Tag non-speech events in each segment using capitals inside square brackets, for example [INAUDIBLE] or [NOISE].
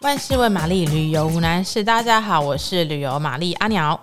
万事问玛丽，旅游无难事。大家好，我是旅游玛丽阿鸟。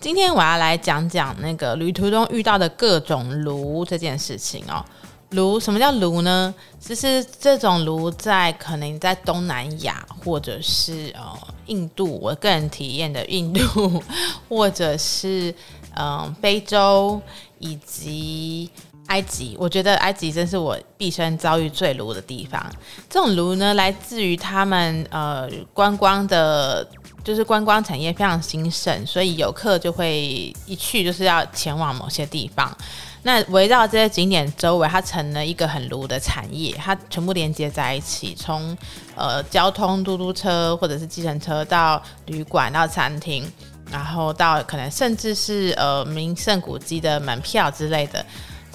今天我要来讲讲那个旅途中遇到的各种炉这件事情哦。炉，什么叫炉呢？其实这种炉在可能在东南亚或者是呃印度，我个人体验的印度，[LAUGHS] 或者是嗯、非洲以及。埃及，我觉得埃及真是我毕生遭遇最炉的地方。这种炉呢，来自于他们呃观光的，就是观光产业非常兴盛，所以游客就会一去就是要前往某些地方。那围绕这些景点周围，它成了一个很炉的产业，它全部连接在一起，从呃交通嘟嘟车或者是计程车到旅馆到餐厅，然后到可能甚至是呃名胜古迹的门票之类的。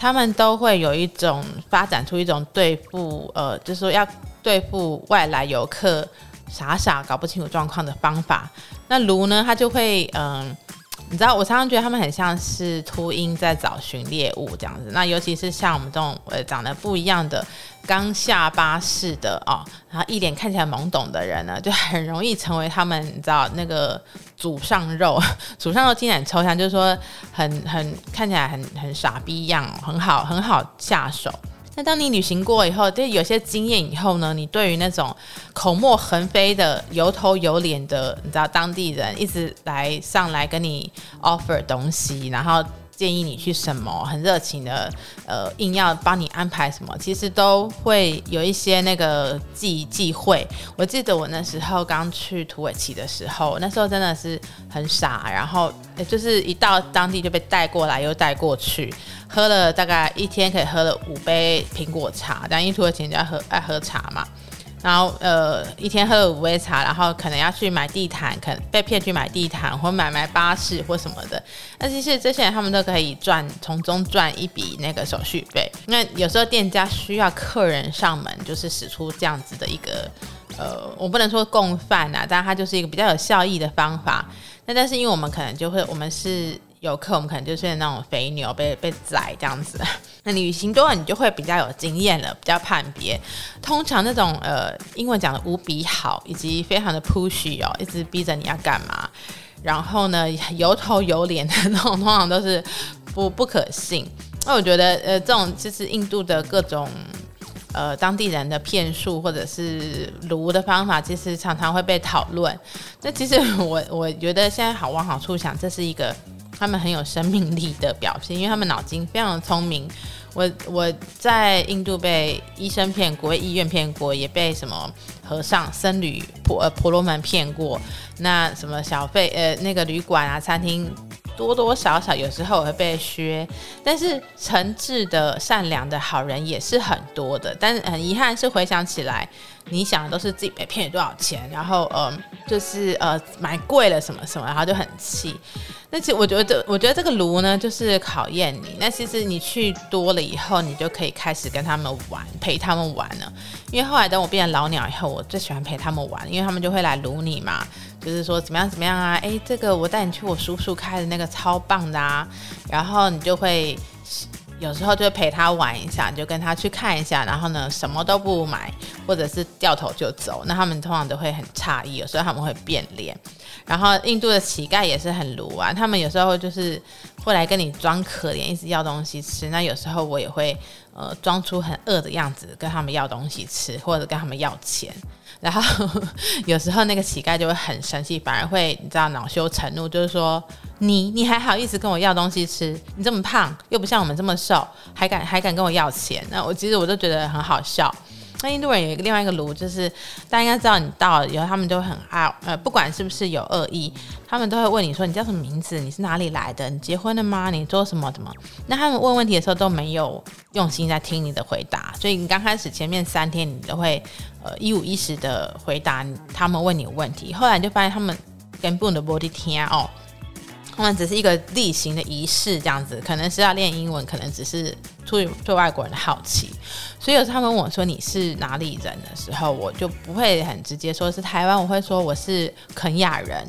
他们都会有一种发展出一种对付呃，就是说要对付外来游客傻傻搞不清楚状况的方法。那卢呢，他就会嗯。你知道，我常常觉得他们很像是秃鹰在找寻猎物这样子。那尤其是像我们这种呃长得不一样的刚下巴式的哦，然后一脸看起来懵懂的人呢，就很容易成为他们你知道那个祖上肉。[LAUGHS] 祖上肉听起来很抽象，就是说很很看起来很很傻逼一样，很好很好下手。那当你旅行过以后，就有些经验以后呢，你对于那种口沫横飞的、有头有脸的，你知道当地人一直来上来跟你 offer 东西，然后建议你去什么，很热情的，呃，硬要帮你安排什么，其实都会有一些那个忌忌讳。我记得我那时候刚去土耳其的时候，那时候真的是很傻，然后就是一到当地就被带过来又带过去。喝了大概一天可以喝了五杯苹果茶，但因为土耳其人就爱喝爱喝茶嘛，然后呃一天喝了五杯茶，然后可能要去买地毯，可能被骗去买地毯或买买巴士或什么的，那其实这些人他们都可以赚从中赚一笔那个手续费。那有时候店家需要客人上门，就是使出这样子的一个呃，我不能说共犯啊，但它就是一个比较有效益的方法。那但是因为我们可能就会我们是。游客，我们可能就是那种肥牛被被宰这样子。[LAUGHS] 那旅行多了，你就会比较有经验了，比较判别。通常那种呃，英文讲的无比好，以及非常的 pushy 哦，一直逼着你要干嘛，然后呢，油头油脸的 [LAUGHS] 那种，通常都是不不可信。那我觉得呃，这种就是印度的各种呃当地人的骗术或者是卢的方法，其实常常会被讨论。那其实我我觉得现在好往好处想，这是一个。他们很有生命力的表现，因为他们脑筋非常的聪明。我我在印度被医生骗过，医院骗过，也被什么和尚、僧侣、婆呃婆罗门骗过。那什么小费呃那个旅馆啊、餐厅，多多少少有时候会被削。但是诚挚的、善良的好人也是很多的。但是很遗憾是回想起来，你想的都是自己被骗了多少钱，然后呃就是呃买贵了什么什么，然后就很气。那其实我觉得，我觉得这个炉呢，就是考验你。那其实你去多了以后，你就可以开始跟他们玩，陪他们玩了。因为后来等我变成老鸟以后，我最喜欢陪他们玩，因为他们就会来炉你嘛，就是说怎么样怎么样啊，诶，这个我带你去我叔叔开的那个超棒的啊，然后你就会。有时候就陪他玩一下，你就跟他去看一下，然后呢，什么都不买，或者是掉头就走。那他们通常都会很诧异，有时候他们会变脸。然后印度的乞丐也是很鲁啊，他们有时候就是会来跟你装可怜，一直要东西吃。那有时候我也会呃装出很饿的样子，跟他们要东西吃，或者跟他们要钱。然后 [LAUGHS] 有时候那个乞丐就会很生气，反而会你知道恼羞成怒，就是说你你还好意思跟我要东西吃？你这么胖，又不像我们这么瘦，还敢还敢跟我要钱？那我其实我都觉得很好笑。那印度人有一个另外一个炉，就是大家应该知道，你到了以后，他们都很爱，呃，不管是不是有恶意，他们都会问你说，你叫什么名字？你是哪里来的？你结婚了吗？你做什么怎么？那他们问问题的时候都没有用心在听你的回答，所以你刚开始前面三天你都会呃一五一十的回答他们问你问题，后来你就发现他们根本都不听哦。他们只是一个例行的仪式，这样子，可能是要练英文，可能只是出于对外国人的好奇。所以有时候他们问我说你是哪里人的时候，我就不会很直接说是台湾，我会说我是肯亚人，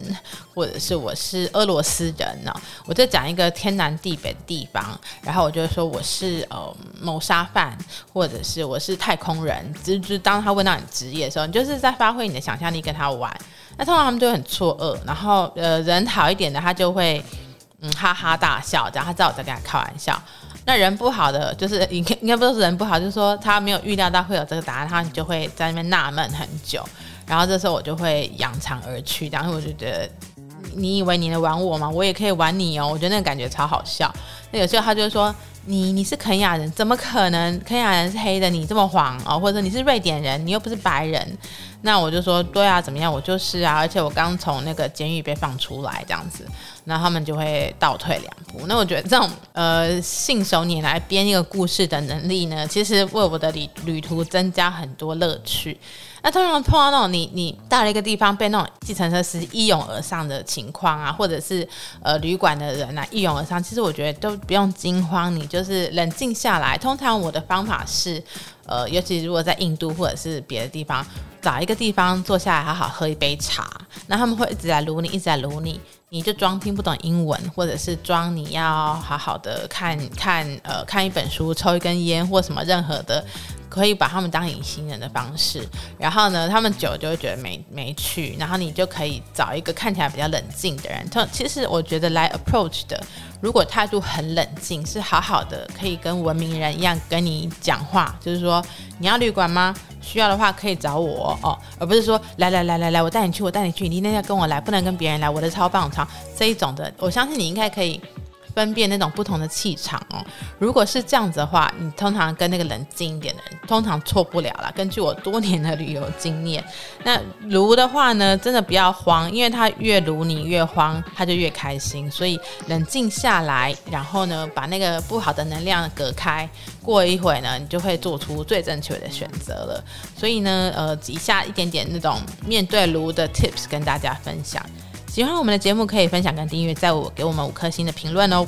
或者是我是俄罗斯人呢、我就讲一个天南地北的地方，然后我就说我是呃谋杀犯，或者是我是太空人。就、就是、当他问到你职业的时候，你就是在发挥你的想象力跟他玩。那通常他们就很错愕，然后呃人好一点的他就会嗯哈哈大笑，这样他知道我在跟他开玩笑。那人不好的就是 [LAUGHS] 应该应该不是人不好，就是说他没有预料到会有这个答案，他就会在那边纳闷很久。然后这时候我就会扬长而去，然后我就觉得你以为你能玩我吗？我也可以玩你哦。我觉得那个感觉超好笑。那有时候他就说你你是肯亚人，怎么可能肯亚人是黑的？你这么黄哦，或者你是瑞典人，你又不是白人。那我就说，对啊，怎么样？我就是啊，而且我刚从那个监狱被放出来，这样子，那他们就会倒退两步。那我觉得这种呃信手拈来编一个故事的能力呢，其实为我的旅旅途增加很多乐趣。那通常碰到那种你你到了一个地方被那种计程车司机一拥而上的情况啊，或者是呃旅馆的人啊一拥而上，其实我觉得都不用惊慌，你就是冷静下来。通常我的方法是，呃，尤其如果在印度或者是别的地方。找一个地方坐下来，好好喝一杯茶。那他们会一直在撸你，一直在撸你，你就装听不懂英文，或者是装你要好好的看看，呃，看一本书，抽一根烟或什么任何的。可以把他们当隐形人的方式，然后呢，他们久就会觉得没没趣，然后你就可以找一个看起来比较冷静的人。他其实我觉得来 approach 的，如果态度很冷静，是好好的，可以跟文明人一样跟你讲话，就是说你要旅馆吗？需要的话可以找我哦，而不是说来来来来来，我带你去，我带你去，你一定要跟我来，不能跟别人来，我的超棒超这一种的，我相信你应该可以。分辨那种不同的气场哦。如果是这样子的话，你通常跟那个冷静一点的人，通常错不了啦。根据我多年的旅游经验，那卢的话呢，真的不要慌，因为他越卢你越慌，他就越开心。所以冷静下来，然后呢，把那个不好的能量隔开，过一会呢，你就会做出最正确的选择了。所以呢，呃，以下一点点那种面对卢的 tips 跟大家分享。喜欢我们的节目，可以分享跟订阅，在我给我们五颗星的评论哦。